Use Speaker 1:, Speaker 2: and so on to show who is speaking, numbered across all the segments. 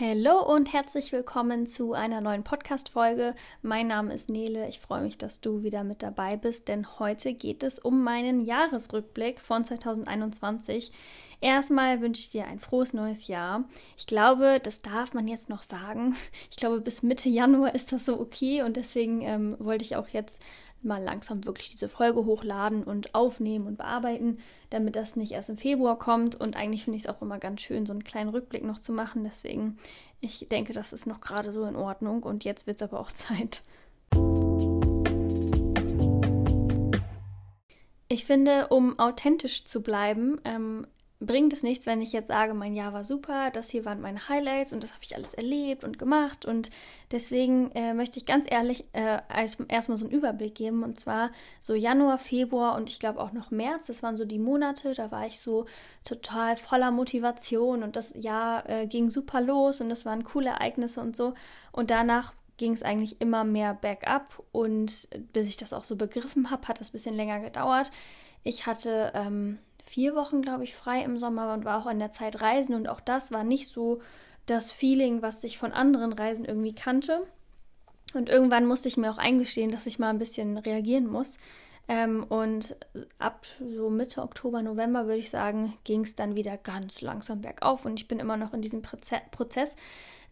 Speaker 1: Hallo und herzlich willkommen zu einer neuen Podcast-Folge. Mein Name ist Nele. Ich freue mich, dass du wieder mit dabei bist, denn heute geht es um meinen Jahresrückblick von 2021. Erstmal wünsche ich dir ein frohes neues Jahr. Ich glaube, das darf man jetzt noch sagen. Ich glaube, bis Mitte Januar ist das so okay und deswegen ähm, wollte ich auch jetzt mal langsam wirklich diese Folge hochladen und aufnehmen und bearbeiten, damit das nicht erst im Februar kommt. Und eigentlich finde ich es auch immer ganz schön, so einen kleinen Rückblick noch zu machen. Deswegen, ich denke, das ist noch gerade so in Ordnung. Und jetzt wird es aber auch Zeit. Ich finde, um authentisch zu bleiben, ähm, bringt es nichts, wenn ich jetzt sage, mein Jahr war super, das hier waren meine Highlights und das habe ich alles erlebt und gemacht. Und deswegen äh, möchte ich ganz ehrlich äh, erstmal so einen Überblick geben. Und zwar so Januar, Februar und ich glaube auch noch März. Das waren so die Monate, da war ich so total voller Motivation und das Jahr äh, ging super los und das waren coole Ereignisse und so. Und danach ging es eigentlich immer mehr bergab und bis ich das auch so begriffen habe, hat das ein bisschen länger gedauert. Ich hatte ähm, vier Wochen, glaube ich, frei im Sommer und war auch in der Zeit reisen. Und auch das war nicht so das Feeling, was ich von anderen Reisen irgendwie kannte. Und irgendwann musste ich mir auch eingestehen, dass ich mal ein bisschen reagieren muss. Ähm, und ab so Mitte Oktober, November würde ich sagen, ging es dann wieder ganz langsam bergauf. Und ich bin immer noch in diesem Prozess,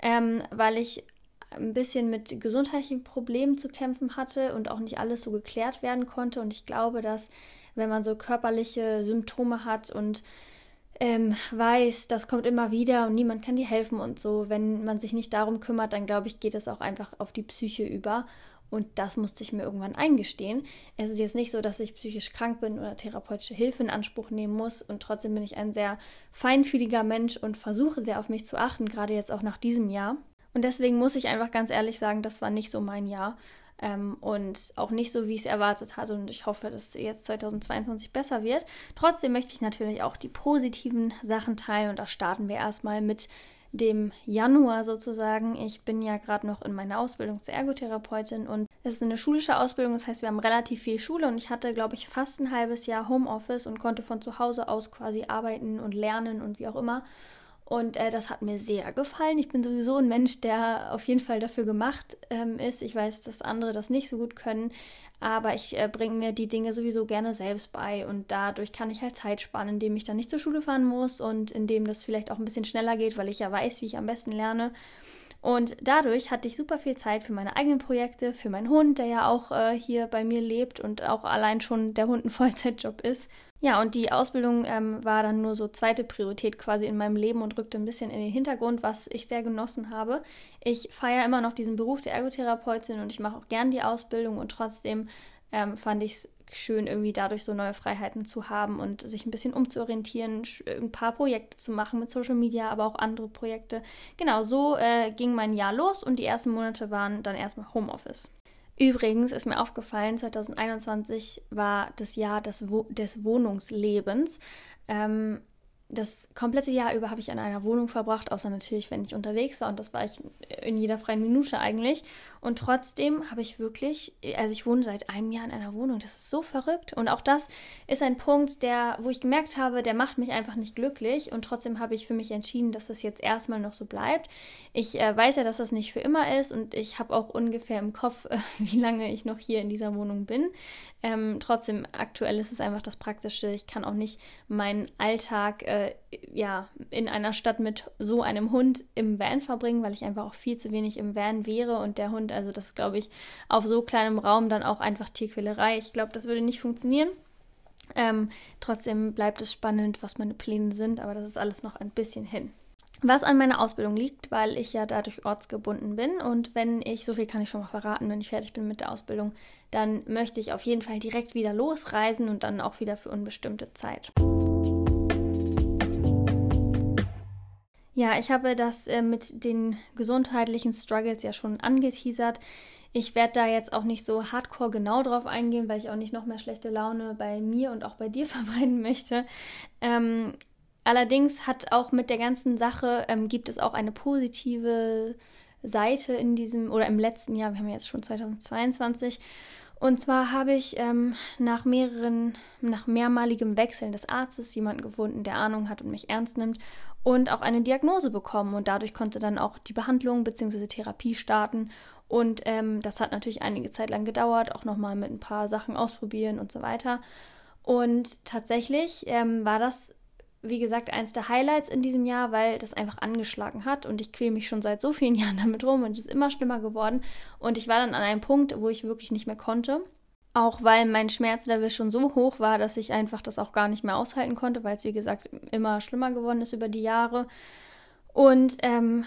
Speaker 1: ähm, weil ich ein bisschen mit gesundheitlichen Problemen zu kämpfen hatte und auch nicht alles so geklärt werden konnte. Und ich glaube, dass wenn man so körperliche Symptome hat und ähm, weiß, das kommt immer wieder und niemand kann dir helfen und so, wenn man sich nicht darum kümmert, dann glaube ich, geht es auch einfach auf die Psyche über. Und das musste ich mir irgendwann eingestehen. Es ist jetzt nicht so, dass ich psychisch krank bin oder therapeutische Hilfe in Anspruch nehmen muss. Und trotzdem bin ich ein sehr feinfühliger Mensch und versuche sehr auf mich zu achten, gerade jetzt auch nach diesem Jahr. Und deswegen muss ich einfach ganz ehrlich sagen, das war nicht so mein Jahr. Ähm, und auch nicht so, wie ich es erwartet hatte. Und ich hoffe, dass es jetzt 2022 besser wird. Trotzdem möchte ich natürlich auch die positiven Sachen teilen. Und da starten wir erstmal mit dem Januar sozusagen. Ich bin ja gerade noch in meiner Ausbildung zur Ergotherapeutin und es ist eine schulische Ausbildung, das heißt, wir haben relativ viel Schule und ich hatte, glaube ich, fast ein halbes Jahr Homeoffice und konnte von zu Hause aus quasi arbeiten und lernen und wie auch immer. Und äh, das hat mir sehr gefallen. Ich bin sowieso ein Mensch, der auf jeden Fall dafür gemacht ähm, ist. Ich weiß, dass andere das nicht so gut können, aber ich äh, bringe mir die Dinge sowieso gerne selbst bei. Und dadurch kann ich halt Zeit sparen, indem ich dann nicht zur Schule fahren muss und indem das vielleicht auch ein bisschen schneller geht, weil ich ja weiß, wie ich am besten lerne. Und dadurch hatte ich super viel Zeit für meine eigenen Projekte, für meinen Hund, der ja auch äh, hier bei mir lebt und auch allein schon der Hund ein Vollzeitjob ist. Ja, und die Ausbildung ähm, war dann nur so zweite Priorität quasi in meinem Leben und rückte ein bisschen in den Hintergrund, was ich sehr genossen habe. Ich feiere immer noch diesen Beruf der Ergotherapeutin und ich mache auch gern die Ausbildung und trotzdem ähm, fand ich es schön, irgendwie dadurch so neue Freiheiten zu haben und sich ein bisschen umzuorientieren, ein paar Projekte zu machen mit Social Media, aber auch andere Projekte. Genau, so äh, ging mein Jahr los und die ersten Monate waren dann erstmal Homeoffice. Übrigens ist mir aufgefallen, 2021 war das Jahr des, Wo des Wohnungslebens. Ähm, das komplette Jahr über habe ich an einer Wohnung verbracht, außer natürlich, wenn ich unterwegs war und das war ich in jeder freien Minute eigentlich. Und trotzdem habe ich wirklich, also ich wohne seit einem Jahr in einer Wohnung, das ist so verrückt. Und auch das ist ein Punkt, der, wo ich gemerkt habe, der macht mich einfach nicht glücklich. Und trotzdem habe ich für mich entschieden, dass das jetzt erstmal noch so bleibt. Ich äh, weiß ja, dass das nicht für immer ist und ich habe auch ungefähr im Kopf, äh, wie lange ich noch hier in dieser Wohnung bin. Ähm, trotzdem, aktuell ist es einfach das Praktische. Ich kann auch nicht meinen Alltag äh, ja, in einer Stadt mit so einem Hund im Van verbringen, weil ich einfach auch viel zu wenig im Van wäre und der Hund Prozent. Also das glaube ich auf so kleinem Raum dann auch einfach Tierquälerei. Ich glaube, das würde nicht funktionieren. Ähm, trotzdem bleibt es spannend, was meine Pläne sind, aber das ist alles noch ein bisschen hin. Was an meiner Ausbildung liegt, weil ich ja dadurch ortsgebunden bin und wenn ich, so viel kann ich schon mal verraten, wenn ich fertig bin mit der Ausbildung, dann möchte ich auf jeden Fall direkt wieder losreisen und dann auch wieder für unbestimmte Zeit. Ja, ich habe das äh, mit den gesundheitlichen Struggles ja schon angeteasert. Ich werde da jetzt auch nicht so hardcore genau drauf eingehen, weil ich auch nicht noch mehr schlechte Laune bei mir und auch bei dir vermeiden möchte. Ähm, allerdings hat auch mit der ganzen Sache, ähm, gibt es auch eine positive Seite in diesem oder im letzten Jahr, wir haben jetzt schon 2022. Und zwar habe ich ähm, nach mehreren, nach mehrmaligem Wechseln des Arztes jemanden gefunden, der Ahnung hat und mich ernst nimmt und auch eine Diagnose bekommen. Und dadurch konnte dann auch die Behandlung bzw. Therapie starten. Und ähm, das hat natürlich einige Zeit lang gedauert, auch nochmal mit ein paar Sachen ausprobieren und so weiter. Und tatsächlich ähm, war das, wie gesagt, eins der Highlights in diesem Jahr, weil das einfach angeschlagen hat. Und ich quäle mich schon seit so vielen Jahren damit rum und es ist immer schlimmer geworden. Und ich war dann an einem Punkt, wo ich wirklich nicht mehr konnte. Auch weil mein Schmerzlevel schon so hoch war, dass ich einfach das auch gar nicht mehr aushalten konnte, weil es, wie gesagt, immer schlimmer geworden ist über die Jahre. Und ähm,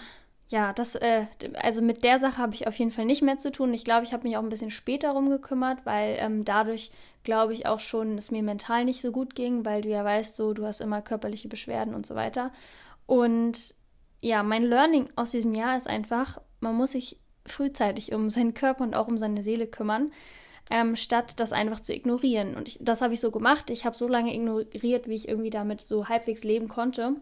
Speaker 1: ja, das, äh, also mit der Sache habe ich auf jeden Fall nicht mehr zu tun. Ich glaube, ich habe mich auch ein bisschen später darum gekümmert, weil ähm, dadurch glaube ich auch schon, es mir mental nicht so gut ging, weil du ja weißt, so, du hast immer körperliche Beschwerden und so weiter. Und ja, mein Learning aus diesem Jahr ist einfach, man muss sich frühzeitig um seinen Körper und auch um seine Seele kümmern, ähm, statt das einfach zu ignorieren. Und ich, das habe ich so gemacht. Ich habe so lange ignoriert, wie ich irgendwie damit so halbwegs leben konnte.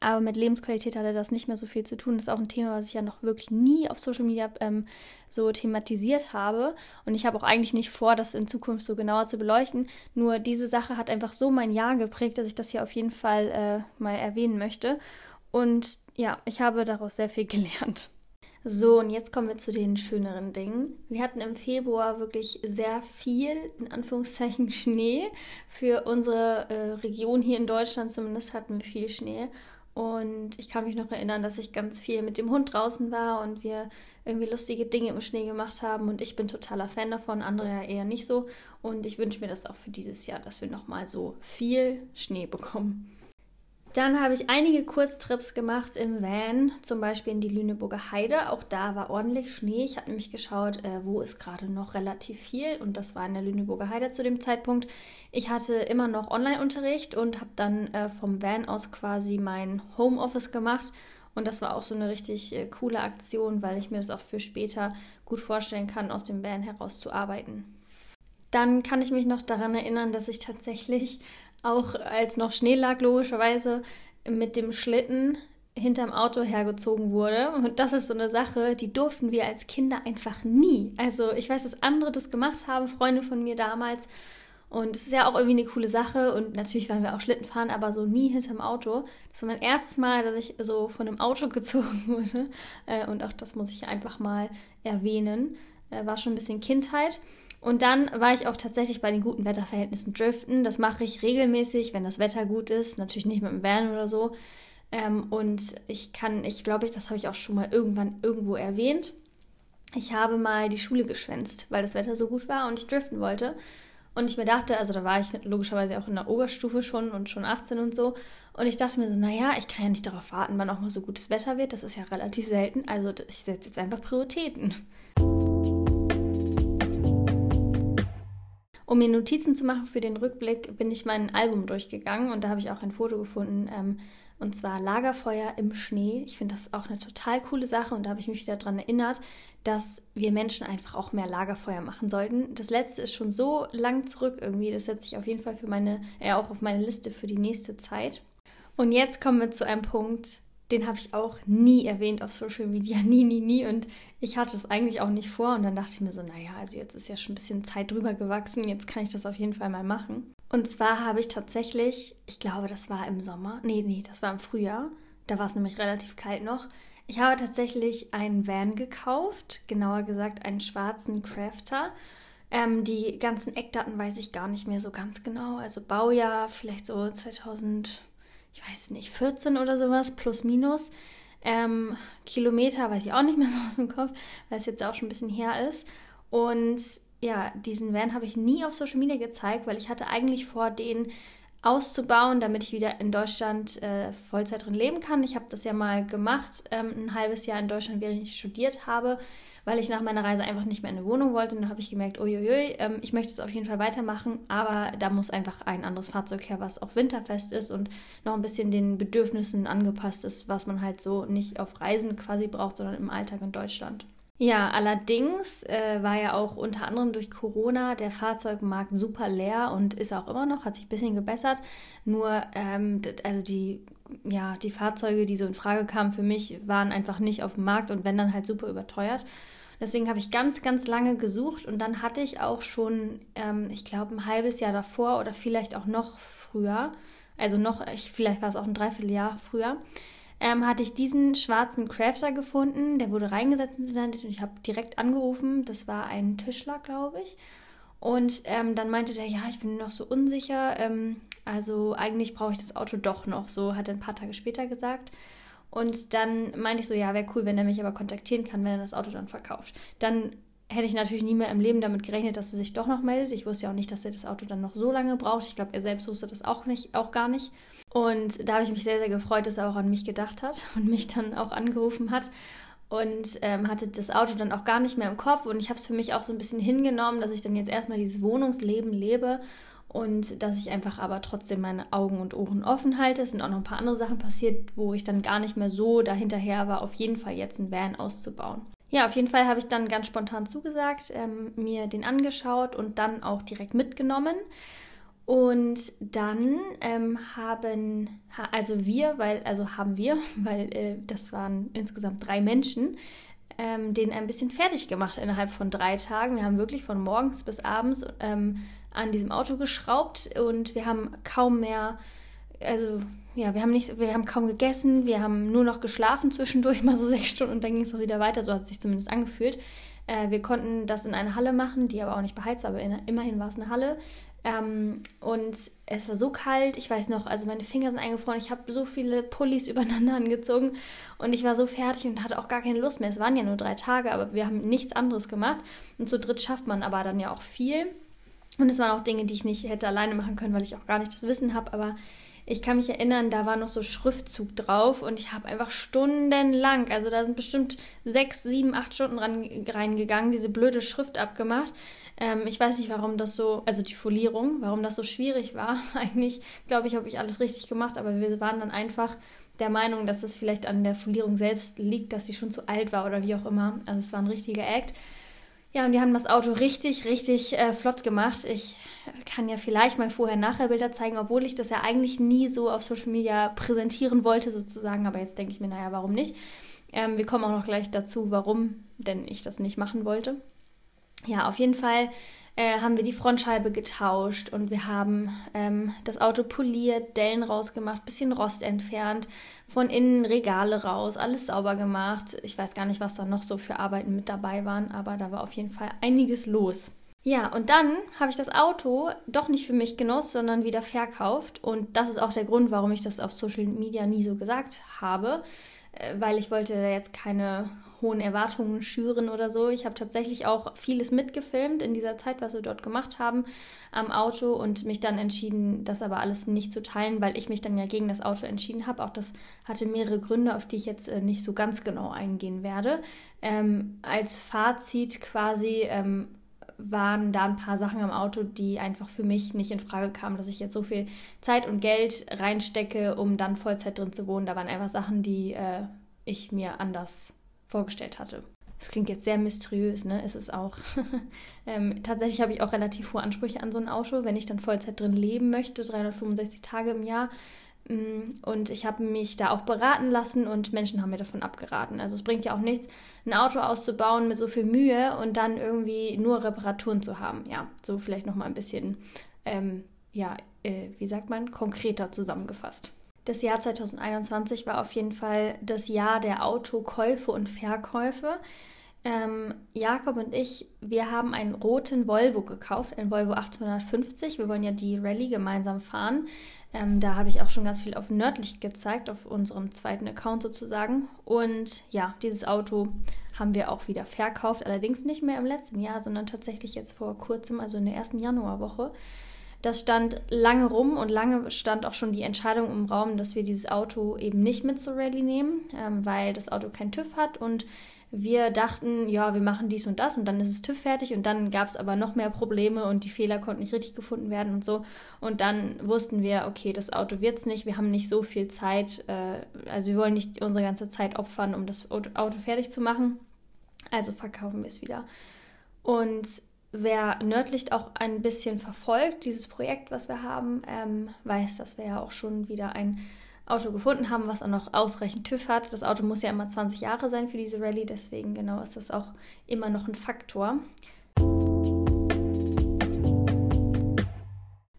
Speaker 1: Aber mit Lebensqualität hatte das nicht mehr so viel zu tun. Das ist auch ein Thema, was ich ja noch wirklich nie auf Social Media ähm, so thematisiert habe. Und ich habe auch eigentlich nicht vor, das in Zukunft so genauer zu beleuchten. Nur diese Sache hat einfach so mein Jahr geprägt, dass ich das hier auf jeden Fall äh, mal erwähnen möchte. Und ja, ich habe daraus sehr viel gelernt. So, und jetzt kommen wir zu den schöneren Dingen. Wir hatten im Februar wirklich sehr viel, in Anführungszeichen, Schnee. Für unsere äh, Region hier in Deutschland zumindest hatten wir viel Schnee. Und ich kann mich noch erinnern, dass ich ganz viel mit dem Hund draußen war und wir irgendwie lustige Dinge im Schnee gemacht haben. Und ich bin totaler Fan davon, andere ja eher nicht so. Und ich wünsche mir das auch für dieses Jahr, dass wir nochmal so viel Schnee bekommen. Dann habe ich einige Kurztrips gemacht im Van, zum Beispiel in die Lüneburger Heide. Auch da war ordentlich Schnee. Ich habe nämlich geschaut, äh, wo ist gerade noch relativ viel und das war in der Lüneburger Heide zu dem Zeitpunkt. Ich hatte immer noch Online-Unterricht und habe dann äh, vom Van aus quasi mein Homeoffice gemacht. Und das war auch so eine richtig äh, coole Aktion, weil ich mir das auch für später gut vorstellen kann, aus dem Van heraus zu arbeiten. Dann kann ich mich noch daran erinnern, dass ich tatsächlich auch als noch Schnee lag, logischerweise mit dem Schlitten hinterm Auto hergezogen wurde. Und das ist so eine Sache, die durften wir als Kinder einfach nie. Also ich weiß, dass andere das gemacht haben, Freunde von mir damals. Und es ist ja auch irgendwie eine coole Sache. Und natürlich waren wir auch Schlitten fahren, aber so nie hinterm Auto. Das war mein erstes Mal, dass ich so von einem Auto gezogen wurde. Äh, und auch das muss ich einfach mal erwähnen. Äh, war schon ein bisschen Kindheit. Und dann war ich auch tatsächlich bei den guten Wetterverhältnissen driften. Das mache ich regelmäßig, wenn das Wetter gut ist. Natürlich nicht mit dem Van oder so. Ähm, und ich kann, ich glaube, ich, das habe ich auch schon mal irgendwann irgendwo erwähnt. Ich habe mal die Schule geschwänzt, weil das Wetter so gut war und ich driften wollte. Und ich mir dachte, also da war ich logischerweise auch in der Oberstufe schon und schon 18 und so. Und ich dachte mir so, naja, ich kann ja nicht darauf warten, wann auch mal so gutes Wetter wird. Das ist ja relativ selten. Also ich setze jetzt einfach Prioritäten. Um mir Notizen zu machen für den Rückblick, bin ich mein Album durchgegangen und da habe ich auch ein Foto gefunden, ähm, und zwar Lagerfeuer im Schnee. Ich finde das auch eine total coole Sache und da habe ich mich wieder daran erinnert, dass wir Menschen einfach auch mehr Lagerfeuer machen sollten. Das letzte ist schon so lang zurück irgendwie, das setze ich auf jeden Fall für meine, äh, auch auf meine Liste für die nächste Zeit. Und jetzt kommen wir zu einem Punkt, den habe ich auch nie erwähnt auf Social Media, nie, nie, nie. Und ich hatte es eigentlich auch nicht vor. Und dann dachte ich mir so, naja, also jetzt ist ja schon ein bisschen Zeit drüber gewachsen, jetzt kann ich das auf jeden Fall mal machen. Und zwar habe ich tatsächlich, ich glaube, das war im Sommer, nee, nee, das war im Frühjahr, da war es nämlich relativ kalt noch. Ich habe tatsächlich einen Van gekauft, genauer gesagt einen schwarzen Crafter. Ähm, die ganzen Eckdaten weiß ich gar nicht mehr so ganz genau. Also Baujahr vielleicht so 2000 ich weiß nicht, 14 oder sowas, plus minus. Ähm, Kilometer weiß ich auch nicht mehr so aus dem Kopf, weil es jetzt auch schon ein bisschen her ist. Und ja, diesen Van habe ich nie auf Social Media gezeigt, weil ich hatte eigentlich vor, den auszubauen, damit ich wieder in Deutschland äh, Vollzeit drin leben kann. Ich habe das ja mal gemacht, ähm, ein halbes Jahr in Deutschland, während ich studiert habe weil ich nach meiner Reise einfach nicht mehr in eine Wohnung wollte. Und dann habe ich gemerkt, uiuiui, ähm, ich möchte es auf jeden Fall weitermachen, aber da muss einfach ein anderes Fahrzeug her, was auch winterfest ist und noch ein bisschen den Bedürfnissen angepasst ist, was man halt so nicht auf Reisen quasi braucht, sondern im Alltag in Deutschland. Ja, allerdings äh, war ja auch unter anderem durch Corona der Fahrzeugmarkt super leer und ist auch immer noch, hat sich ein bisschen gebessert. Nur, ähm, also die, ja, die Fahrzeuge, die so in Frage kamen für mich, waren einfach nicht auf dem Markt und wenn dann halt super überteuert. Deswegen habe ich ganz, ganz lange gesucht und dann hatte ich auch schon, ähm, ich glaube, ein halbes Jahr davor oder vielleicht auch noch früher, also noch, ich, vielleicht war es auch ein Dreivierteljahr früher, ähm, hatte ich diesen schwarzen Crafter gefunden. Der wurde reingesetzt ins Internet und ich habe direkt angerufen. Das war ein Tischler, glaube ich. Und ähm, dann meinte der, ja, ich bin noch so unsicher. Ähm, also eigentlich brauche ich das Auto doch noch. So hat er ein paar Tage später gesagt. Und dann meinte ich so, ja, wäre cool, wenn er mich aber kontaktieren kann, wenn er das Auto dann verkauft. Dann hätte ich natürlich nie mehr im Leben damit gerechnet, dass er sich doch noch meldet. Ich wusste ja auch nicht, dass er das Auto dann noch so lange braucht. Ich glaube, er selbst wusste das auch nicht, auch gar nicht. Und da habe ich mich sehr, sehr gefreut, dass er auch an mich gedacht hat und mich dann auch angerufen hat und ähm, hatte das Auto dann auch gar nicht mehr im Kopf. Und ich habe es für mich auch so ein bisschen hingenommen, dass ich dann jetzt erstmal dieses Wohnungsleben lebe und dass ich einfach aber trotzdem meine Augen und Ohren offen halte. Es sind auch noch ein paar andere Sachen passiert, wo ich dann gar nicht mehr so dahinterher war, auf jeden Fall jetzt ein Van auszubauen. Ja, auf jeden Fall habe ich dann ganz spontan zugesagt, ähm, mir den angeschaut und dann auch direkt mitgenommen. Und dann ähm, haben, also wir, weil, also haben wir, weil äh, das waren insgesamt drei Menschen, ähm, den ein bisschen fertig gemacht innerhalb von drei Tagen. Wir haben wirklich von morgens bis abends ähm, an diesem Auto geschraubt und wir haben kaum mehr, also ja, wir haben nicht, wir haben kaum gegessen, wir haben nur noch geschlafen zwischendurch, mal so sechs Stunden und dann ging es auch wieder weiter, so hat es sich zumindest angefühlt. Äh, wir konnten das in einer Halle machen, die aber auch nicht beheizt war, aber in, immerhin war es eine Halle. Ähm, und es war so kalt, ich weiß noch, also meine Finger sind eingefroren, ich habe so viele Pullis übereinander angezogen und ich war so fertig und hatte auch gar keine Lust mehr. Es waren ja nur drei Tage, aber wir haben nichts anderes gemacht. Und zu dritt schafft man aber dann ja auch viel. Und es waren auch Dinge, die ich nicht hätte alleine machen können, weil ich auch gar nicht das Wissen habe. Aber ich kann mich erinnern, da war noch so Schriftzug drauf und ich habe einfach stundenlang, also da sind bestimmt sechs, sieben, acht Stunden ran, reingegangen, diese blöde Schrift abgemacht. Ähm, ich weiß nicht, warum das so, also die Folierung, warum das so schwierig war. Eigentlich, glaube ich, habe ich alles richtig gemacht, aber wir waren dann einfach der Meinung, dass es vielleicht an der Folierung selbst liegt, dass sie schon zu alt war oder wie auch immer. Also es war ein richtiger Act. Ja, und die haben das Auto richtig, richtig äh, flott gemacht. Ich kann ja vielleicht mal vorher-nachher Bilder zeigen, obwohl ich das ja eigentlich nie so auf Social Media präsentieren wollte, sozusagen. Aber jetzt denke ich mir, naja, warum nicht? Ähm, wir kommen auch noch gleich dazu, warum denn ich das nicht machen wollte. Ja, auf jeden Fall äh, haben wir die Frontscheibe getauscht und wir haben ähm, das Auto poliert, Dellen rausgemacht, bisschen Rost entfernt, von innen Regale raus, alles sauber gemacht. Ich weiß gar nicht, was da noch so für Arbeiten mit dabei waren, aber da war auf jeden Fall einiges los. Ja, und dann habe ich das Auto doch nicht für mich genutzt, sondern wieder verkauft. Und das ist auch der Grund, warum ich das auf Social Media nie so gesagt habe, äh, weil ich wollte da jetzt keine hohen Erwartungen schüren oder so. Ich habe tatsächlich auch vieles mitgefilmt in dieser Zeit, was wir dort gemacht haben am Auto und mich dann entschieden, das aber alles nicht zu teilen, weil ich mich dann ja gegen das Auto entschieden habe. Auch das hatte mehrere Gründe, auf die ich jetzt äh, nicht so ganz genau eingehen werde. Ähm, als Fazit quasi ähm, waren da ein paar Sachen am Auto, die einfach für mich nicht in Frage kamen, dass ich jetzt so viel Zeit und Geld reinstecke, um dann Vollzeit drin zu wohnen. Da waren einfach Sachen, die äh, ich mir anders vorgestellt hatte. Das klingt jetzt sehr mysteriös, ne? Ist es auch. ähm, tatsächlich habe ich auch relativ hohe Ansprüche an so ein Auto, wenn ich dann Vollzeit drin leben möchte, 365 Tage im Jahr. Mm, und ich habe mich da auch beraten lassen und Menschen haben mir davon abgeraten. Also es bringt ja auch nichts, ein Auto auszubauen mit so viel Mühe und dann irgendwie nur Reparaturen zu haben. Ja, so vielleicht nochmal ein bisschen, ähm, ja, äh, wie sagt man, konkreter zusammengefasst. Das Jahr 2021 war auf jeden Fall das Jahr der Autokäufe und Verkäufe. Ähm, Jakob und ich, wir haben einen roten Volvo gekauft, einen Volvo 850. Wir wollen ja die Rallye gemeinsam fahren. Ähm, da habe ich auch schon ganz viel auf Nördlich gezeigt, auf unserem zweiten Account sozusagen. Und ja, dieses Auto haben wir auch wieder verkauft. Allerdings nicht mehr im letzten Jahr, sondern tatsächlich jetzt vor kurzem, also in der ersten Januarwoche. Das stand lange rum und lange stand auch schon die Entscheidung im Raum, dass wir dieses Auto eben nicht mit zur Rallye nehmen, ähm, weil das Auto kein TÜV hat und wir dachten, ja, wir machen dies und das und dann ist es TÜV fertig und dann gab es aber noch mehr Probleme und die Fehler konnten nicht richtig gefunden werden und so. Und dann wussten wir, okay, das Auto wird es nicht, wir haben nicht so viel Zeit, äh, also wir wollen nicht unsere ganze Zeit opfern, um das Auto fertig zu machen. Also verkaufen wir es wieder. Und wer Nördlicht auch ein bisschen verfolgt, dieses Projekt, was wir haben, ähm, weiß, dass wir ja auch schon wieder ein Auto gefunden haben, was auch noch ausreichend TÜV hat. Das Auto muss ja immer 20 Jahre sein für diese Rallye, deswegen genau ist das auch immer noch ein Faktor.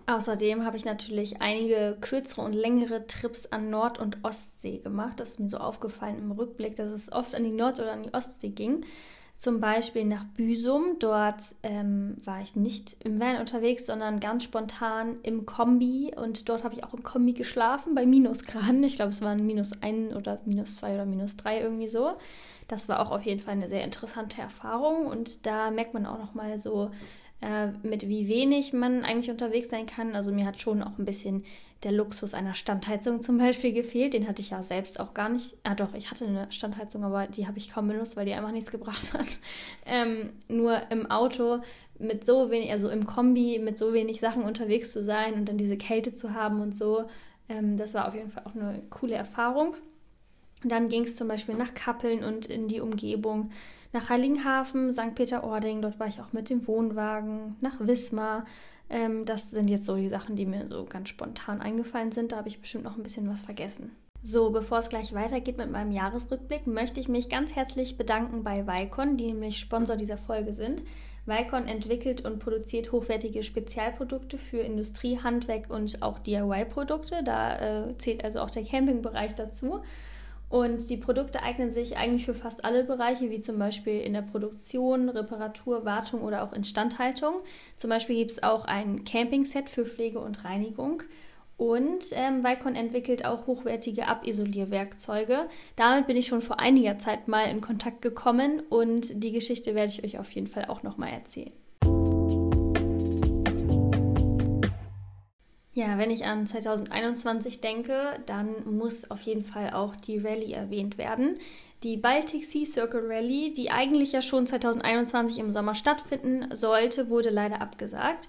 Speaker 1: Außerdem habe ich natürlich einige kürzere und längere Trips an Nord- und Ostsee gemacht. Das ist mir so aufgefallen im Rückblick, dass es oft an die Nord- oder an die Ostsee ging. Zum Beispiel nach Büsum. Dort ähm, war ich nicht im Van unterwegs, sondern ganz spontan im Kombi. Und dort habe ich auch im Kombi geschlafen bei Minusgraden. Ich glaube, es waren minus ein oder minus zwei oder minus drei irgendwie so. Das war auch auf jeden Fall eine sehr interessante Erfahrung. Und da merkt man auch noch mal so, äh, mit wie wenig man eigentlich unterwegs sein kann. Also mir hat schon auch ein bisschen der Luxus einer Standheizung zum Beispiel gefehlt. Den hatte ich ja selbst auch gar nicht. Ah doch, ich hatte eine Standheizung, aber die habe ich kaum benutzt, weil die einfach nichts gebracht hat. Ähm, nur im Auto mit so wenig, also im Kombi mit so wenig Sachen unterwegs zu sein und dann diese Kälte zu haben und so, ähm, das war auf jeden Fall auch eine coole Erfahrung. Und dann ging es zum Beispiel nach Kappeln und in die Umgebung, nach Heiligenhafen, St. Peter-Ording, dort war ich auch mit dem Wohnwagen, nach Wismar. Ähm, das sind jetzt so die Sachen, die mir so ganz spontan eingefallen sind. Da habe ich bestimmt noch ein bisschen was vergessen. So, bevor es gleich weitergeht mit meinem Jahresrückblick, möchte ich mich ganz herzlich bedanken bei Vicon, die nämlich Sponsor dieser Folge sind. Vicon entwickelt und produziert hochwertige Spezialprodukte für Industrie, Handwerk und auch DIY-Produkte. Da äh, zählt also auch der Campingbereich dazu. Und die Produkte eignen sich eigentlich für fast alle Bereiche, wie zum Beispiel in der Produktion, Reparatur, Wartung oder auch Instandhaltung. Zum Beispiel gibt es auch ein Camping-Set für Pflege und Reinigung. Und ähm, Vicon entwickelt auch hochwertige Abisolierwerkzeuge. Damit bin ich schon vor einiger Zeit mal in Kontakt gekommen und die Geschichte werde ich euch auf jeden Fall auch nochmal erzählen. Ja, wenn ich an 2021 denke, dann muss auf jeden Fall auch die Rallye erwähnt werden. Die Baltic Sea Circle Rallye, die eigentlich ja schon 2021 im Sommer stattfinden sollte, wurde leider abgesagt.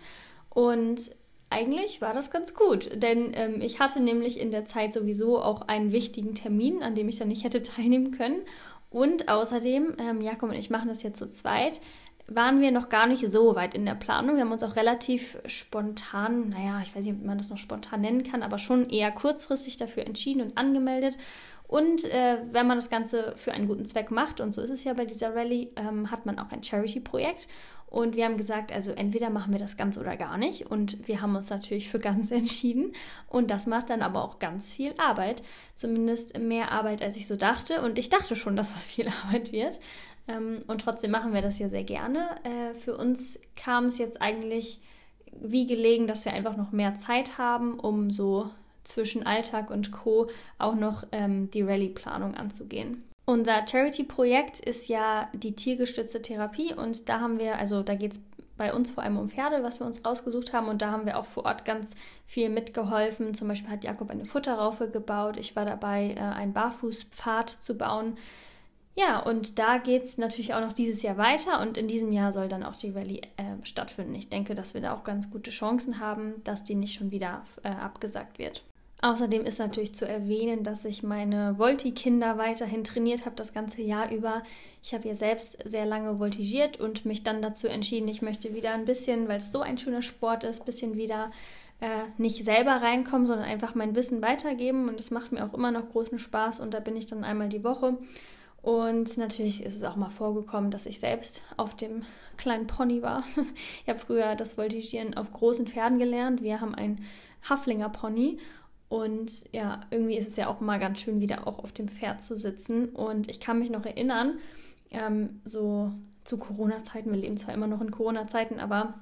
Speaker 1: Und eigentlich war das ganz gut, denn ähm, ich hatte nämlich in der Zeit sowieso auch einen wichtigen Termin, an dem ich dann nicht hätte teilnehmen können. Und außerdem, ähm, Jakob und ich machen das jetzt zu zweit, waren wir noch gar nicht so weit in der Planung. Wir haben uns auch relativ spontan, naja, ich weiß nicht, ob man das noch spontan nennen kann, aber schon eher kurzfristig dafür entschieden und angemeldet. Und äh, wenn man das Ganze für einen guten Zweck macht, und so ist es ja bei dieser Rallye, ähm, hat man auch ein Charity-Projekt. Und wir haben gesagt, also entweder machen wir das ganz oder gar nicht. Und wir haben uns natürlich für ganz entschieden. Und das macht dann aber auch ganz viel Arbeit. Zumindest mehr Arbeit, als ich so dachte. Und ich dachte schon, dass das viel Arbeit wird. Ähm, und trotzdem machen wir das ja sehr gerne. Äh, für uns kam es jetzt eigentlich wie gelegen, dass wir einfach noch mehr Zeit haben, um so zwischen Alltag und Co. auch noch ähm, die Rallye-Planung anzugehen. Unser Charity-Projekt ist ja die tiergestützte Therapie und da haben wir, also da geht es bei uns vor allem um Pferde, was wir uns rausgesucht haben und da haben wir auch vor Ort ganz viel mitgeholfen. Zum Beispiel hat Jakob eine Futterraufe gebaut, ich war dabei, äh, einen Barfußpfad zu bauen. Ja, und da geht es natürlich auch noch dieses Jahr weiter und in diesem Jahr soll dann auch die Rallye äh, stattfinden. Ich denke, dass wir da auch ganz gute Chancen haben, dass die nicht schon wieder äh, abgesagt wird. Außerdem ist natürlich zu erwähnen, dass ich meine Volti-Kinder weiterhin trainiert habe das ganze Jahr über. Ich habe ja selbst sehr lange voltigiert und mich dann dazu entschieden, ich möchte wieder ein bisschen, weil es so ein schöner Sport ist, ein bisschen wieder äh, nicht selber reinkommen, sondern einfach mein Wissen weitergeben. Und es macht mir auch immer noch großen Spaß und da bin ich dann einmal die Woche und natürlich ist es auch mal vorgekommen, dass ich selbst auf dem kleinen Pony war. Ich habe früher das Voltigieren auf großen Pferden gelernt. Wir haben einen Haflinger Pony. Und ja, irgendwie ist es ja auch mal ganz schön, wieder auch auf dem Pferd zu sitzen. Und ich kann mich noch erinnern, ähm, so zu Corona-Zeiten, wir leben zwar immer noch in Corona-Zeiten, aber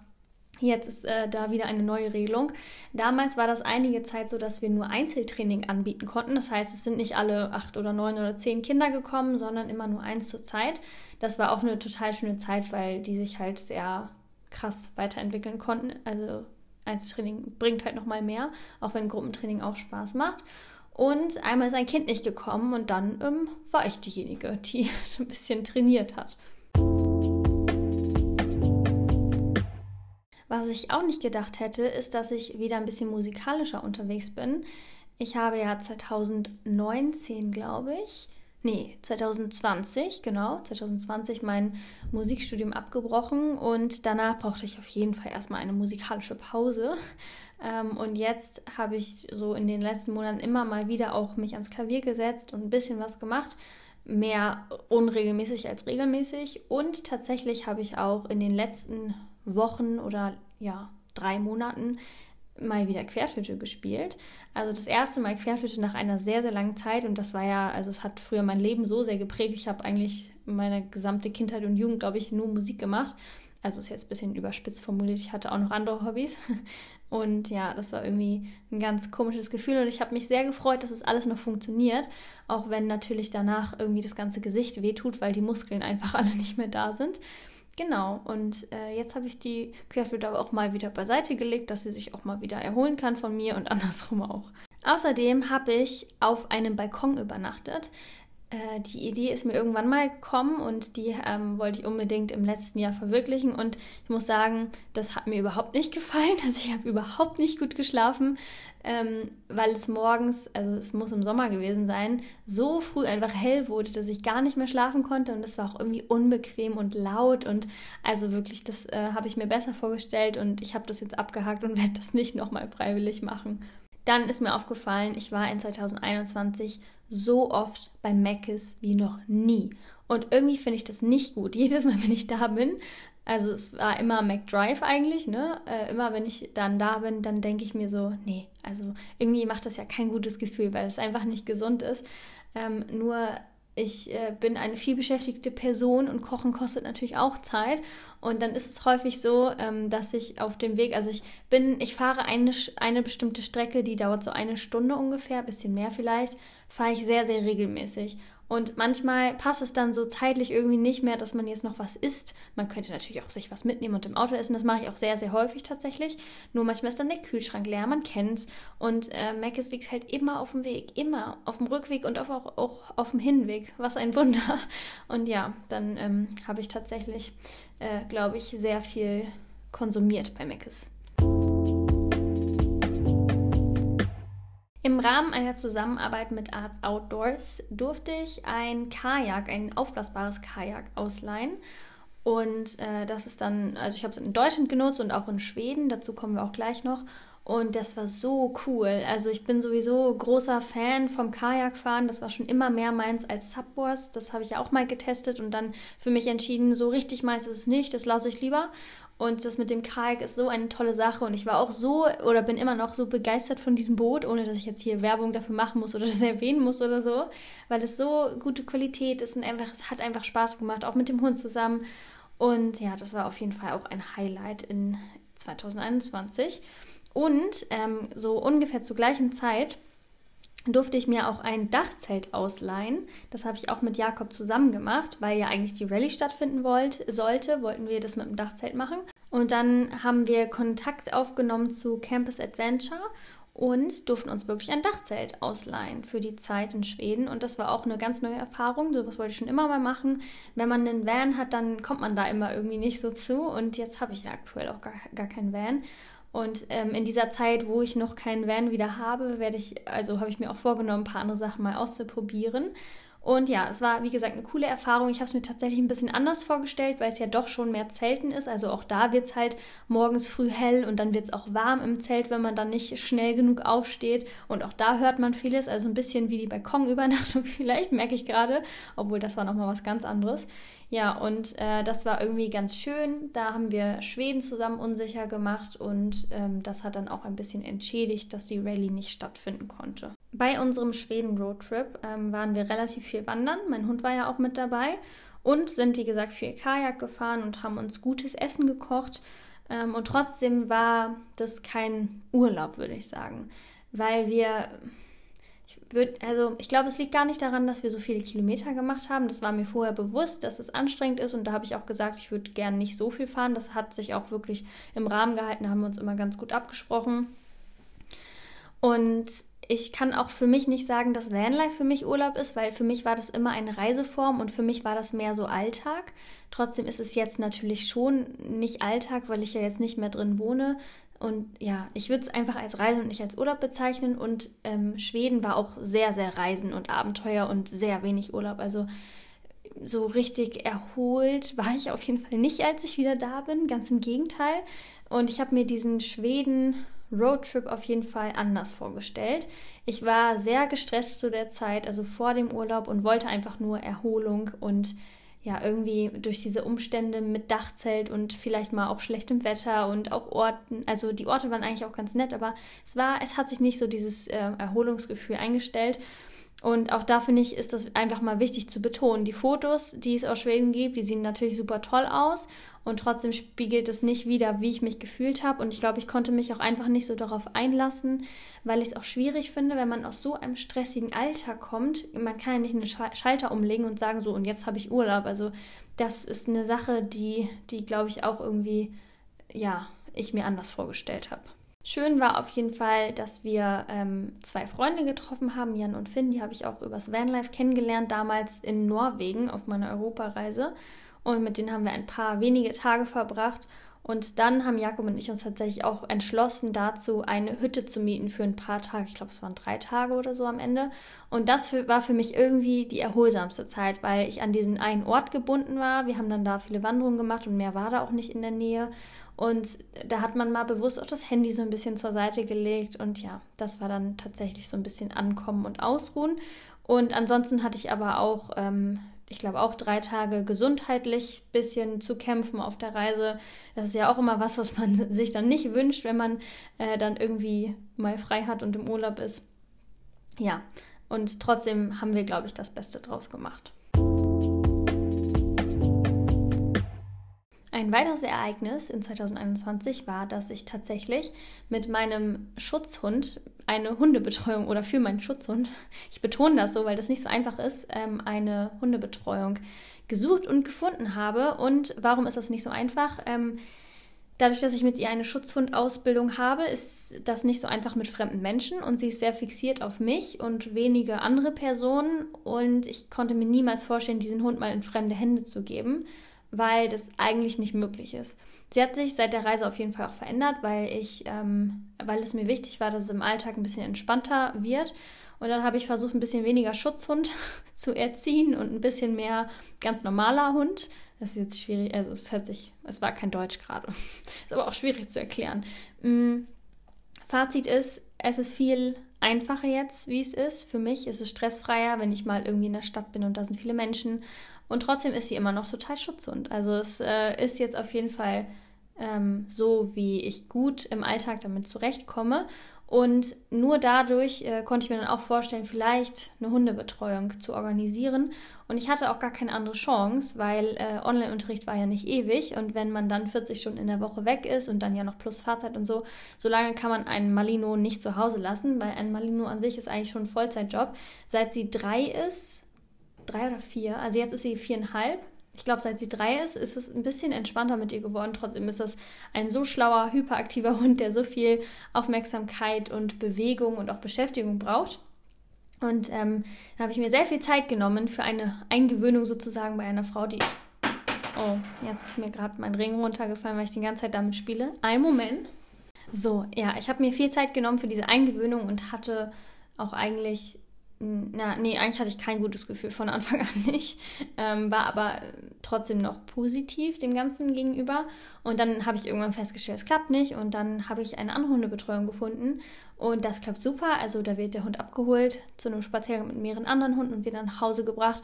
Speaker 1: Jetzt ist äh, da wieder eine neue Regelung. Damals war das einige Zeit so, dass wir nur Einzeltraining anbieten konnten. Das heißt, es sind nicht alle acht oder neun oder zehn Kinder gekommen, sondern immer nur eins zur Zeit. Das war auch eine total schöne Zeit, weil die sich halt sehr krass weiterentwickeln konnten. Also Einzeltraining bringt halt nochmal mehr, auch wenn Gruppentraining auch Spaß macht. Und einmal ist ein Kind nicht gekommen und dann ähm, war ich diejenige, die ein bisschen trainiert hat. Was ich auch nicht gedacht hätte, ist, dass ich wieder ein bisschen musikalischer unterwegs bin. Ich habe ja 2019, glaube ich, nee, 2020, genau, 2020 mein Musikstudium abgebrochen und danach brauchte ich auf jeden Fall erstmal eine musikalische Pause. Ähm, und jetzt habe ich so in den letzten Monaten immer mal wieder auch mich ans Klavier gesetzt und ein bisschen was gemacht. Mehr unregelmäßig als regelmäßig. Und tatsächlich habe ich auch in den letzten Wochen oder ja, drei Monaten mal wieder Querflöte gespielt. Also das erste Mal Querflöte nach einer sehr, sehr langen Zeit und das war ja, also es hat früher mein Leben so sehr geprägt. Ich habe eigentlich meine gesamte Kindheit und Jugend, glaube ich, nur Musik gemacht. Also ist jetzt ein bisschen überspitzt formuliert. Ich hatte auch noch andere Hobbys. Und ja, das war irgendwie ein ganz komisches Gefühl und ich habe mich sehr gefreut, dass es alles noch funktioniert, auch wenn natürlich danach irgendwie das ganze Gesicht wehtut, weil die Muskeln einfach alle nicht mehr da sind. Genau, und äh, jetzt habe ich die Querflöte aber auch mal wieder beiseite gelegt, dass sie sich auch mal wieder erholen kann von mir und andersrum auch. Außerdem habe ich auf einem Balkon übernachtet. Äh, die Idee ist mir irgendwann mal gekommen und die ähm, wollte ich unbedingt im letzten Jahr verwirklichen. Und ich muss sagen, das hat mir überhaupt nicht gefallen. Also ich habe überhaupt nicht gut geschlafen, ähm, weil es morgens, also es muss im Sommer gewesen sein, so früh einfach hell wurde, dass ich gar nicht mehr schlafen konnte. Und das war auch irgendwie unbequem und laut. Und also wirklich, das äh, habe ich mir besser vorgestellt und ich habe das jetzt abgehakt und werde das nicht nochmal freiwillig machen. Dann ist mir aufgefallen, ich war in 2021 so oft bei Mc's wie noch nie. Und irgendwie finde ich das nicht gut. Jedes Mal, wenn ich da bin, also es war immer McDrive eigentlich, ne? Äh, immer wenn ich dann da bin, dann denke ich mir so, nee, also irgendwie macht das ja kein gutes Gefühl, weil es einfach nicht gesund ist. Ähm, nur ich äh, bin eine vielbeschäftigte Person und Kochen kostet natürlich auch Zeit. Und dann ist es häufig so, ähm, dass ich auf dem Weg, also ich bin, ich fahre eine, eine bestimmte Strecke, die dauert so eine Stunde ungefähr, ein bisschen mehr vielleicht, fahre ich sehr, sehr regelmäßig. Und manchmal passt es dann so zeitlich irgendwie nicht mehr, dass man jetzt noch was isst. Man könnte natürlich auch sich was mitnehmen und im Auto essen. Das mache ich auch sehr, sehr häufig tatsächlich. Nur manchmal ist dann der Kühlschrank leer, man kennt es. Und äh, Mc's liegt halt immer auf dem Weg, immer auf dem Rückweg und auch, auch auf dem Hinweg. Was ein Wunder. Und ja, dann ähm, habe ich tatsächlich, äh, glaube ich, sehr viel konsumiert bei Mc's. Im Rahmen einer Zusammenarbeit mit Arts Outdoors durfte ich ein Kajak, ein aufblasbares Kajak ausleihen. Und äh, das ist dann, also ich habe es in Deutschland genutzt und auch in Schweden, dazu kommen wir auch gleich noch. Und das war so cool. Also ich bin sowieso großer Fan vom Kajakfahren. Das war schon immer mehr meins als Subwars. Das habe ich ja auch mal getestet und dann für mich entschieden, so richtig meins ist es nicht, das lasse ich lieber. Und das mit dem Kajak ist so eine tolle Sache. Und ich war auch so oder bin immer noch so begeistert von diesem Boot, ohne dass ich jetzt hier Werbung dafür machen muss oder das erwähnen muss oder so, weil es so gute Qualität ist und einfach, es hat einfach Spaß gemacht, auch mit dem Hund zusammen. Und ja, das war auf jeden Fall auch ein Highlight in 2021. Und ähm, so ungefähr zur gleichen Zeit durfte ich mir auch ein Dachzelt ausleihen. Das habe ich auch mit Jakob zusammen gemacht, weil ja eigentlich die Rallye stattfinden wollt, sollte, wollten wir das mit dem Dachzelt machen. Und dann haben wir Kontakt aufgenommen zu Campus Adventure und durften uns wirklich ein Dachzelt ausleihen für die Zeit in Schweden. Und das war auch eine ganz neue Erfahrung. So was wollte ich schon immer mal machen. Wenn man einen Van hat, dann kommt man da immer irgendwie nicht so zu. Und jetzt habe ich ja aktuell auch gar, gar keinen Van. Und ähm, in dieser Zeit, wo ich noch keinen Van wieder habe, werde ich, also habe ich mir auch vorgenommen, ein paar andere Sachen mal auszuprobieren. Und ja, es war, wie gesagt, eine coole Erfahrung. Ich habe es mir tatsächlich ein bisschen anders vorgestellt, weil es ja doch schon mehr Zelten ist. Also auch da wird es halt morgens früh hell und dann wird es auch warm im Zelt, wenn man dann nicht schnell genug aufsteht. Und auch da hört man vieles. Also ein bisschen wie die Balkonübernachtung vielleicht, merke ich gerade. Obwohl das war nochmal was ganz anderes. Ja, und äh, das war irgendwie ganz schön. Da haben wir Schweden zusammen unsicher gemacht und ähm, das hat dann auch ein bisschen entschädigt, dass die Rallye nicht stattfinden konnte. Bei unserem Schweden-Roadtrip ähm, waren wir relativ viel wandern. Mein Hund war ja auch mit dabei und sind, wie gesagt, viel Kajak gefahren und haben uns gutes Essen gekocht. Ähm, und trotzdem war das kein Urlaub, würde ich sagen, weil wir würd, also ich glaube, es liegt gar nicht daran, dass wir so viele Kilometer gemacht haben. Das war mir vorher bewusst, dass es anstrengend ist und da habe ich auch gesagt, ich würde gerne nicht so viel fahren. Das hat sich auch wirklich im Rahmen gehalten, da haben wir uns immer ganz gut abgesprochen. Und ich kann auch für mich nicht sagen, dass Vanlife für mich Urlaub ist, weil für mich war das immer eine Reiseform und für mich war das mehr so Alltag. Trotzdem ist es jetzt natürlich schon nicht Alltag, weil ich ja jetzt nicht mehr drin wohne, Und ja, ich würde es einfach als Reise und nicht als Urlaub bezeichnen. Und ähm, Schweden war auch sehr, sehr Reisen und Abenteuer und sehr wenig Urlaub. Also so richtig erholt war ich auf jeden Fall nicht, als ich wieder da bin. Ganz im Gegenteil. Und ich habe mir diesen Schweden Roadtrip auf jeden Fall anders vorgestellt. Ich war sehr gestresst zu der Zeit, also vor dem Urlaub und wollte einfach nur Erholung und ja, irgendwie durch diese Umstände mit Dachzelt und vielleicht mal auch schlechtem Wetter und auch Orten, also die Orte waren eigentlich auch ganz nett, aber es war, es hat sich nicht so dieses äh, Erholungsgefühl eingestellt. Und auch da finde ich, ist das einfach mal wichtig zu betonen. Die Fotos, die es aus Schweden gibt, die sehen natürlich super toll aus und trotzdem spiegelt es nicht wieder, wie ich mich gefühlt habe. Und ich glaube, ich konnte mich auch einfach nicht so darauf einlassen, weil ich es auch schwierig finde, wenn man aus so einem stressigen Alter kommt. Man kann ja nicht einen Schalter umlegen und sagen, so und jetzt habe ich Urlaub. Also das ist eine Sache, die, die glaube ich auch irgendwie, ja, ich mir anders vorgestellt habe. Schön war auf jeden Fall, dass wir ähm, zwei Freunde getroffen haben, Jan und Finn. Die habe ich auch übers Vanlife kennengelernt, damals in Norwegen auf meiner Europareise. Und mit denen haben wir ein paar wenige Tage verbracht. Und dann haben Jakob und ich uns tatsächlich auch entschlossen dazu, eine Hütte zu mieten für ein paar Tage. Ich glaube, es waren drei Tage oder so am Ende. Und das für, war für mich irgendwie die erholsamste Zeit, weil ich an diesen einen Ort gebunden war. Wir haben dann da viele Wanderungen gemacht und mehr war da auch nicht in der Nähe. Und da hat man mal bewusst auch das Handy so ein bisschen zur Seite gelegt. Und ja, das war dann tatsächlich so ein bisschen Ankommen und Ausruhen. Und ansonsten hatte ich aber auch, ähm, ich glaube, auch drei Tage gesundheitlich ein bisschen zu kämpfen auf der Reise. Das ist ja auch immer was, was man sich dann nicht wünscht, wenn man äh, dann irgendwie mal frei hat und im Urlaub ist. Ja, und trotzdem haben wir, glaube ich, das Beste draus gemacht. Ein weiteres Ereignis in 2021 war, dass ich tatsächlich mit meinem Schutzhund eine Hundebetreuung oder für meinen Schutzhund, ich betone das so, weil das nicht so einfach ist, ähm, eine Hundebetreuung gesucht und gefunden habe. Und warum ist das nicht so einfach? Ähm, dadurch, dass ich mit ihr eine Schutzhundausbildung habe, ist das nicht so einfach mit fremden Menschen und sie ist sehr fixiert auf mich und wenige andere Personen. Und ich konnte mir niemals vorstellen, diesen Hund mal in fremde Hände zu geben weil das eigentlich nicht möglich ist. Sie hat sich seit der Reise auf jeden Fall auch verändert, weil ich, ähm, weil es mir wichtig war, dass es im Alltag ein bisschen entspannter wird. Und dann habe ich versucht, ein bisschen weniger Schutzhund zu erziehen und ein bisschen mehr ganz normaler Hund. Das ist jetzt schwierig, also es hört sich, es war kein Deutsch gerade. ist aber auch schwierig zu erklären. Mm, Fazit ist, es ist viel einfacher jetzt, wie es ist. Für mich ist es stressfreier, wenn ich mal irgendwie in der Stadt bin und da sind viele Menschen und trotzdem ist sie immer noch total Schutzhund. Also es äh, ist jetzt auf jeden Fall ähm, so, wie ich gut im Alltag damit zurechtkomme. Und nur dadurch äh, konnte ich mir dann auch vorstellen, vielleicht eine Hundebetreuung zu organisieren. Und ich hatte auch gar keine andere Chance, weil äh, Online-Unterricht war ja nicht ewig. Und wenn man dann 40 Stunden in der Woche weg ist und dann ja noch plus Fahrzeit und so, so lange kann man einen Malino nicht zu Hause lassen, weil ein Malino an sich ist eigentlich schon ein Vollzeitjob. Seit sie drei ist, drei oder vier. Also jetzt ist sie viereinhalb. Ich glaube, seit sie drei ist, ist es ein bisschen entspannter mit ihr geworden. Trotzdem ist das ein so schlauer, hyperaktiver Hund, der so viel Aufmerksamkeit und Bewegung und auch Beschäftigung braucht. Und ähm, da habe ich mir sehr viel Zeit genommen für eine Eingewöhnung sozusagen bei einer Frau, die. Oh, jetzt ist mir gerade mein Ring runtergefallen, weil ich die ganze Zeit damit spiele. Ein Moment. So, ja, ich habe mir viel Zeit genommen für diese Eingewöhnung und hatte auch eigentlich na, nee, eigentlich hatte ich kein gutes Gefühl von Anfang an nicht, ähm, war aber trotzdem noch positiv dem Ganzen gegenüber. Und dann habe ich irgendwann festgestellt, es klappt nicht. Und dann habe ich eine andere Hundebetreuung gefunden. Und das klappt super. Also da wird der Hund abgeholt zu einem Spaziergang mit mehreren anderen Hunden und wieder nach Hause gebracht.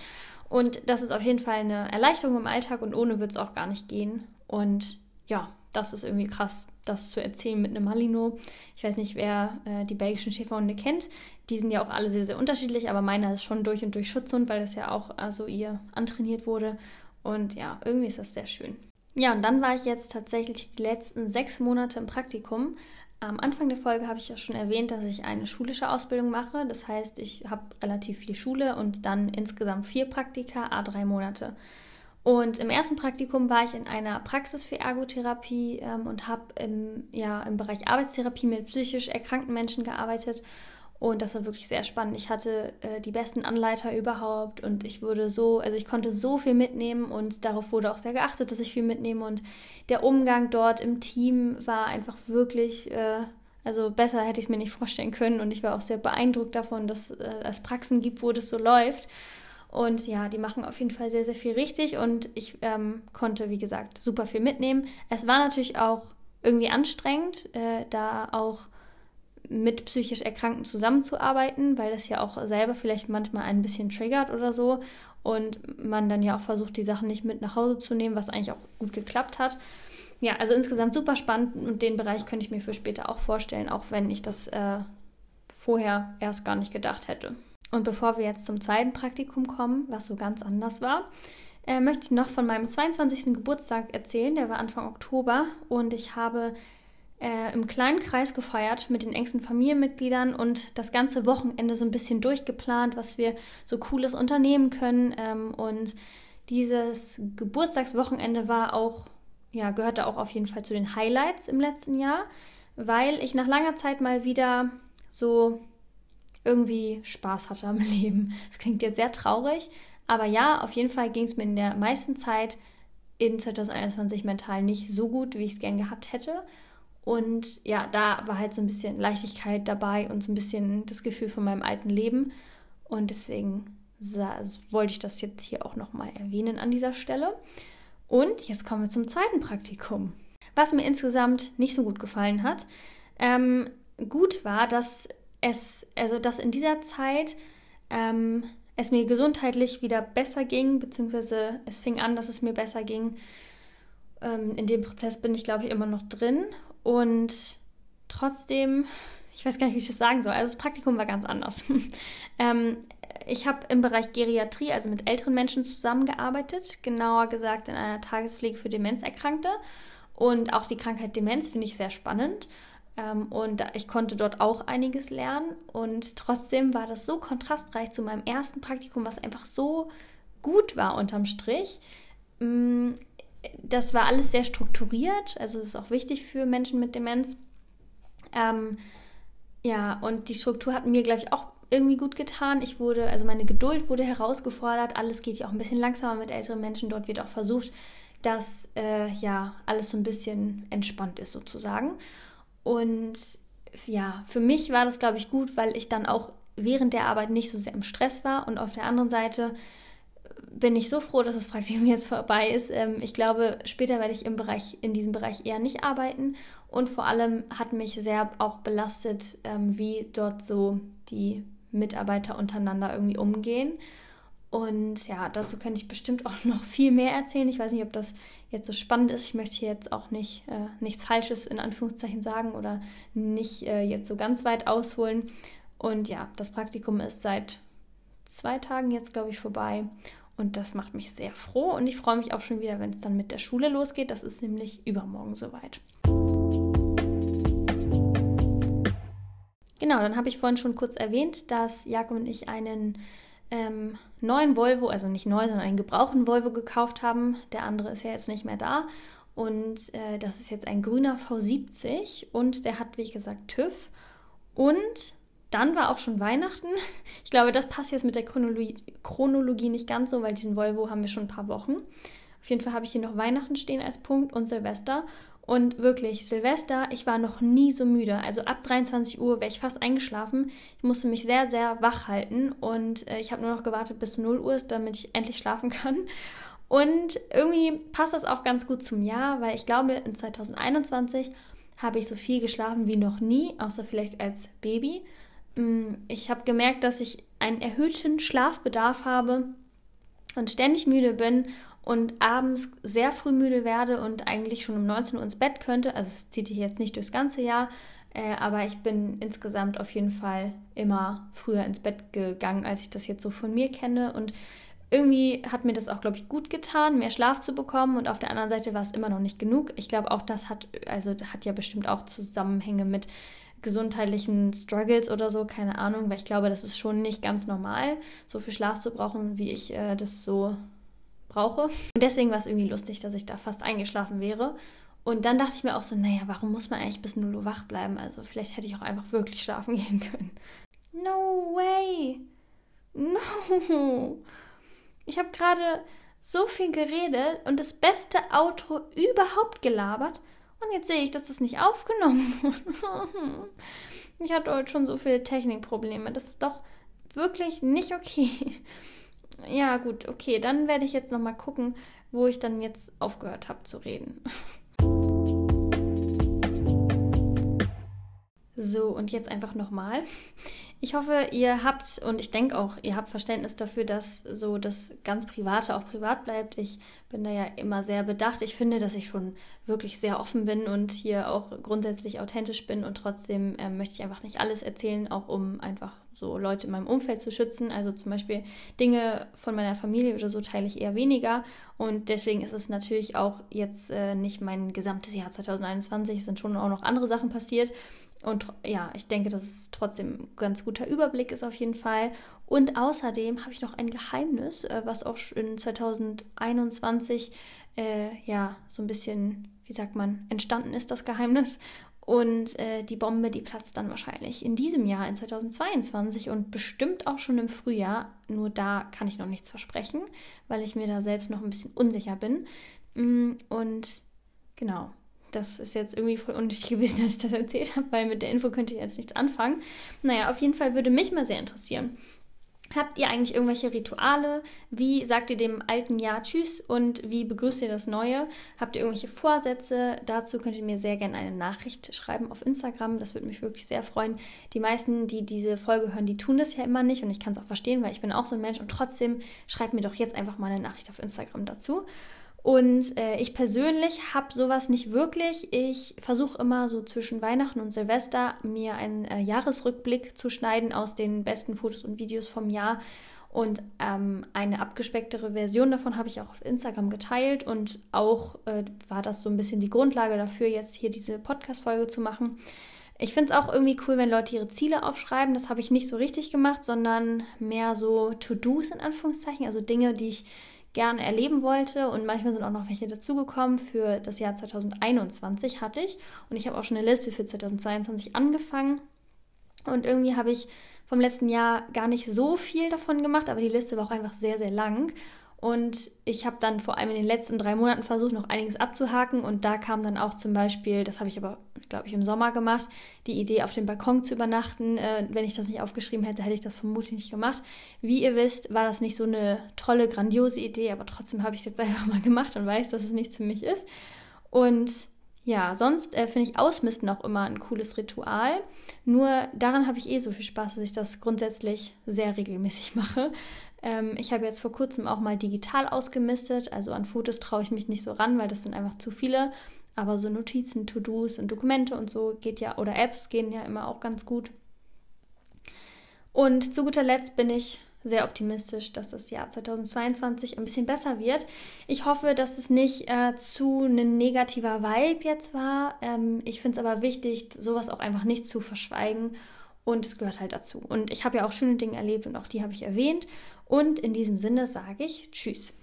Speaker 1: Und das ist auf jeden Fall eine Erleichterung im Alltag und ohne wird es auch gar nicht gehen. Und ja, das ist irgendwie krass, das zu erzählen mit einem Malino. Ich weiß nicht, wer äh, die belgischen Schäferhunde kennt. Die sind ja auch alle sehr, sehr unterschiedlich, aber meiner ist schon durch und durch Schutzhund, weil das ja auch also ihr antrainiert wurde. Und ja, irgendwie ist das sehr schön. Ja, und dann war ich jetzt tatsächlich die letzten sechs Monate im Praktikum. Am Anfang der Folge habe ich ja schon erwähnt, dass ich eine schulische Ausbildung mache. Das heißt, ich habe relativ viel Schule und dann insgesamt vier Praktika, a drei Monate. Und im ersten Praktikum war ich in einer Praxis für Ergotherapie ähm, und habe im, ja, im Bereich Arbeitstherapie mit psychisch erkrankten Menschen gearbeitet. Und das war wirklich sehr spannend. Ich hatte äh, die besten Anleiter überhaupt und ich wurde so, also ich konnte so viel mitnehmen und darauf wurde auch sehr geachtet, dass ich viel mitnehme. Und der Umgang dort im Team war einfach wirklich, äh, also besser hätte ich es mir nicht vorstellen können. Und ich war auch sehr beeindruckt davon, dass äh, es Praxen gibt, wo das so läuft. Und ja, die machen auf jeden Fall sehr, sehr viel richtig und ich ähm, konnte, wie gesagt, super viel mitnehmen. Es war natürlich auch irgendwie anstrengend, äh, da auch mit psychisch Erkrankten zusammenzuarbeiten, weil das ja auch selber vielleicht manchmal ein bisschen triggert oder so und man dann ja auch versucht, die Sachen nicht mit nach Hause zu nehmen, was eigentlich auch gut geklappt hat. Ja, also insgesamt super spannend und den Bereich könnte ich mir für später auch vorstellen, auch wenn ich das äh, vorher erst gar nicht gedacht hätte. Und bevor wir jetzt zum zweiten Praktikum kommen, was so ganz anders war, äh, möchte ich noch von meinem 22. Geburtstag erzählen. Der war Anfang Oktober und ich habe äh, im kleinen Kreis gefeiert mit den engsten Familienmitgliedern und das ganze Wochenende so ein bisschen durchgeplant, was wir so cooles unternehmen können. Ähm, und dieses Geburtstagswochenende war auch, ja, gehörte auch auf jeden Fall zu den Highlights im letzten Jahr, weil ich nach langer Zeit mal wieder so irgendwie Spaß hatte am Leben. Das klingt jetzt sehr traurig, aber ja, auf jeden Fall ging es mir in der meisten Zeit in 2021 mental nicht so gut, wie ich es gern gehabt hätte. Und ja, da war halt so ein bisschen Leichtigkeit dabei und so ein bisschen das Gefühl von meinem alten Leben. Und deswegen wollte ich das jetzt hier auch nochmal erwähnen an dieser Stelle. Und jetzt kommen wir zum zweiten Praktikum. Was mir insgesamt nicht so gut gefallen hat. Ähm, gut war, dass es, also dass in dieser Zeit ähm, es mir gesundheitlich wieder besser ging, beziehungsweise es fing an, dass es mir besser ging. Ähm, in dem Prozess bin ich, glaube ich, immer noch drin. Und trotzdem, ich weiß gar nicht, wie ich das sagen soll. Also das Praktikum war ganz anders. ähm, ich habe im Bereich Geriatrie, also mit älteren Menschen zusammengearbeitet, genauer gesagt in einer Tagespflege für Demenzerkrankte. Und auch die Krankheit Demenz finde ich sehr spannend. Ähm, und ich konnte dort auch einiges lernen. Und trotzdem war das so kontrastreich zu meinem ersten Praktikum, was einfach so gut war unterm Strich. Mm, das war alles sehr strukturiert. Also das ist auch wichtig für Menschen mit Demenz. Ähm, ja, und die Struktur hat mir, glaube ich, auch irgendwie gut getan. Ich wurde, also meine Geduld wurde herausgefordert. Alles geht ja auch ein bisschen langsamer mit älteren Menschen. Dort wird auch versucht, dass äh, ja alles so ein bisschen entspannt ist sozusagen. Und ja, für mich war das, glaube ich, gut, weil ich dann auch während der Arbeit nicht so sehr im Stress war. Und auf der anderen Seite bin ich so froh, dass das Praktikum jetzt vorbei ist. Ähm, ich glaube, später werde ich im Bereich, in diesem Bereich eher nicht arbeiten. Und vor allem hat mich sehr auch belastet, ähm, wie dort so die Mitarbeiter untereinander irgendwie umgehen. Und ja, dazu könnte ich bestimmt auch noch viel mehr erzählen. Ich weiß nicht, ob das jetzt so spannend ist. Ich möchte hier jetzt auch nicht äh, nichts Falsches in Anführungszeichen sagen oder nicht äh, jetzt so ganz weit ausholen. Und ja, das Praktikum ist seit zwei Tagen jetzt, glaube ich, vorbei. Und das macht mich sehr froh. Und ich freue mich auch schon wieder, wenn es dann mit der Schule losgeht. Das ist nämlich übermorgen soweit. Genau, dann habe ich vorhin schon kurz erwähnt, dass Jakob und ich einen ähm, neuen Volvo, also nicht neu, sondern einen gebrauchten Volvo gekauft haben. Der andere ist ja jetzt nicht mehr da. Und äh, das ist jetzt ein grüner V70 und der hat, wie gesagt, TÜV. Und dann war auch schon Weihnachten. Ich glaube, das passt jetzt mit der Chronologie, Chronologie nicht ganz so, weil diesen Volvo haben wir schon ein paar Wochen. Auf jeden Fall habe ich hier noch Weihnachten stehen als Punkt und Silvester. Und wirklich, Silvester, ich war noch nie so müde. Also ab 23 Uhr wäre ich fast eingeschlafen. Ich musste mich sehr, sehr wach halten und äh, ich habe nur noch gewartet bis 0 Uhr ist, damit ich endlich schlafen kann. Und irgendwie passt das auch ganz gut zum Jahr, weil ich glaube, in 2021 habe ich so viel geschlafen wie noch nie, außer vielleicht als Baby. Mm, ich habe gemerkt, dass ich einen erhöhten Schlafbedarf habe und ständig müde bin und abends sehr früh müde werde und eigentlich schon um 19 Uhr ins Bett könnte. Also es zieht sich jetzt nicht durchs ganze Jahr, äh, aber ich bin insgesamt auf jeden Fall immer früher ins Bett gegangen, als ich das jetzt so von mir kenne. Und irgendwie hat mir das auch, glaube ich, gut getan, mehr Schlaf zu bekommen. Und auf der anderen Seite war es immer noch nicht genug. Ich glaube, auch das hat, also hat ja bestimmt auch Zusammenhänge mit gesundheitlichen Struggles oder so, keine Ahnung, weil ich glaube, das ist schon nicht ganz normal, so viel Schlaf zu brauchen, wie ich äh, das so brauche. Und deswegen war es irgendwie lustig, dass ich da fast eingeschlafen wäre. Und dann dachte ich mir auch so, naja, warum muss man eigentlich bis 0 Uhr wach bleiben? Also vielleicht hätte ich auch einfach wirklich schlafen gehen können. No way. No. Ich habe gerade so viel geredet und das beste Outro überhaupt gelabert. Und jetzt sehe ich, dass das nicht aufgenommen wurde. ich hatte heute schon so viele Technikprobleme. Das ist doch wirklich nicht okay. Ja, gut, okay. Dann werde ich jetzt nochmal gucken, wo ich dann jetzt aufgehört habe zu reden. So, und jetzt einfach nochmal. Ich hoffe, ihr habt und ich denke auch, ihr habt Verständnis dafür, dass so das ganz Private auch privat bleibt. Ich bin da ja immer sehr bedacht. Ich finde, dass ich schon wirklich sehr offen bin und hier auch grundsätzlich authentisch bin und trotzdem äh, möchte ich einfach nicht alles erzählen, auch um einfach so Leute in meinem Umfeld zu schützen. Also zum Beispiel Dinge von meiner Familie oder so teile ich eher weniger. Und deswegen ist es natürlich auch jetzt äh, nicht mein gesamtes Jahr 2021. Es sind schon auch noch andere Sachen passiert. Und ja, ich denke, dass es trotzdem ein ganz guter Überblick ist auf jeden Fall. Und außerdem habe ich noch ein Geheimnis, äh, was auch in 2021 äh, ja so ein bisschen, wie sagt man, entstanden ist, das Geheimnis. Und äh, die Bombe, die platzt dann wahrscheinlich in diesem Jahr, in 2022 und bestimmt auch schon im Frühjahr. Nur da kann ich noch nichts versprechen, weil ich mir da selbst noch ein bisschen unsicher bin. Mm, und genau, das ist jetzt irgendwie voll unnötig gewesen, dass ich das erzählt habe, weil mit der Info könnte ich jetzt nichts anfangen. Naja, auf jeden Fall würde mich mal sehr interessieren. Habt ihr eigentlich irgendwelche Rituale? Wie sagt ihr dem alten Jahr Tschüss und wie begrüßt ihr das neue? Habt ihr irgendwelche Vorsätze? Dazu könnt ihr mir sehr gerne eine Nachricht schreiben auf Instagram. Das würde mich wirklich sehr freuen. Die meisten, die diese Folge hören, die tun das ja immer nicht und ich kann es auch verstehen, weil ich bin auch so ein Mensch und trotzdem schreibt mir doch jetzt einfach mal eine Nachricht auf Instagram dazu. Und äh, ich persönlich habe sowas nicht wirklich. Ich versuche immer so zwischen Weihnachten und Silvester mir einen äh, Jahresrückblick zu schneiden aus den besten Fotos und Videos vom Jahr. Und ähm, eine abgespecktere Version davon habe ich auch auf Instagram geteilt. Und auch äh, war das so ein bisschen die Grundlage dafür, jetzt hier diese Podcast-Folge zu machen. Ich finde es auch irgendwie cool, wenn Leute ihre Ziele aufschreiben. Das habe ich nicht so richtig gemacht, sondern mehr so To-Dos in Anführungszeichen, also Dinge, die ich gerne erleben wollte. Und manchmal sind auch noch welche dazugekommen. Für das Jahr 2021 hatte ich. Und ich habe auch schon eine Liste für 2022 angefangen. Und irgendwie habe ich vom letzten Jahr gar nicht so viel davon gemacht, aber die Liste war auch einfach sehr, sehr lang. Und ich habe dann vor allem in den letzten drei Monaten versucht, noch einiges abzuhaken. Und da kam dann auch zum Beispiel, das habe ich aber, glaube ich, im Sommer gemacht, die Idee, auf dem Balkon zu übernachten. Äh, wenn ich das nicht aufgeschrieben hätte, hätte ich das vermutlich nicht gemacht. Wie ihr wisst, war das nicht so eine tolle, grandiose Idee, aber trotzdem habe ich es jetzt einfach mal gemacht und weiß, dass es nichts für mich ist. Und ja, sonst äh, finde ich Ausmisten auch immer ein cooles Ritual. Nur daran habe ich eh so viel Spaß, dass ich das grundsätzlich sehr regelmäßig mache. Ähm, ich habe jetzt vor kurzem auch mal digital ausgemistet. Also an Fotos traue ich mich nicht so ran, weil das sind einfach zu viele. Aber so Notizen, To-Dos und Dokumente und so geht ja, oder Apps gehen ja immer auch ganz gut. Und zu guter Letzt bin ich sehr optimistisch, dass das Jahr 2022 ein bisschen besser wird. Ich hoffe, dass es nicht äh, zu ein negativer Vibe jetzt war. Ähm, ich finde es aber wichtig, sowas auch einfach nicht zu verschweigen. Und es gehört halt dazu. Und ich habe ja auch schöne Dinge erlebt und auch die habe ich erwähnt. Und in diesem Sinne sage ich Tschüss.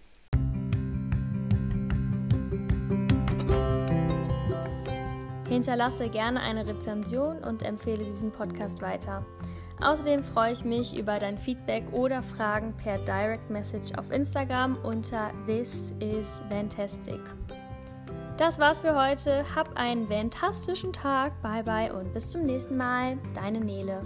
Speaker 1: Hinterlasse gerne eine Rezension und empfehle diesen Podcast weiter. Außerdem freue ich mich über dein Feedback oder Fragen per Direct Message auf Instagram unter This is Fantastic. Das war's für heute. Hab einen fantastischen Tag. Bye bye und bis zum nächsten Mal. Deine Nele.